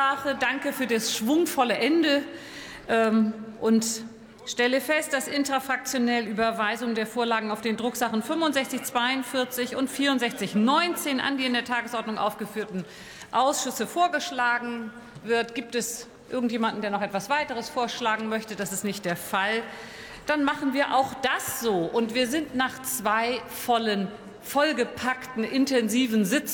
Ansprache, Danke für das schwungvolle Ende ähm, und stelle fest, dass intrafraktionell Überweisung der Vorlagen auf den Drucksachen 65, 42 und 64, 19 an die in der Tagesordnung aufgeführten Ausschüsse vorgeschlagen wird. Gibt es irgendjemanden, der noch etwas weiteres vorschlagen möchte? Das ist nicht der Fall. Dann machen wir auch das so. Und wir sind nach zwei vollen, vollgepackten, intensiven Sitzungen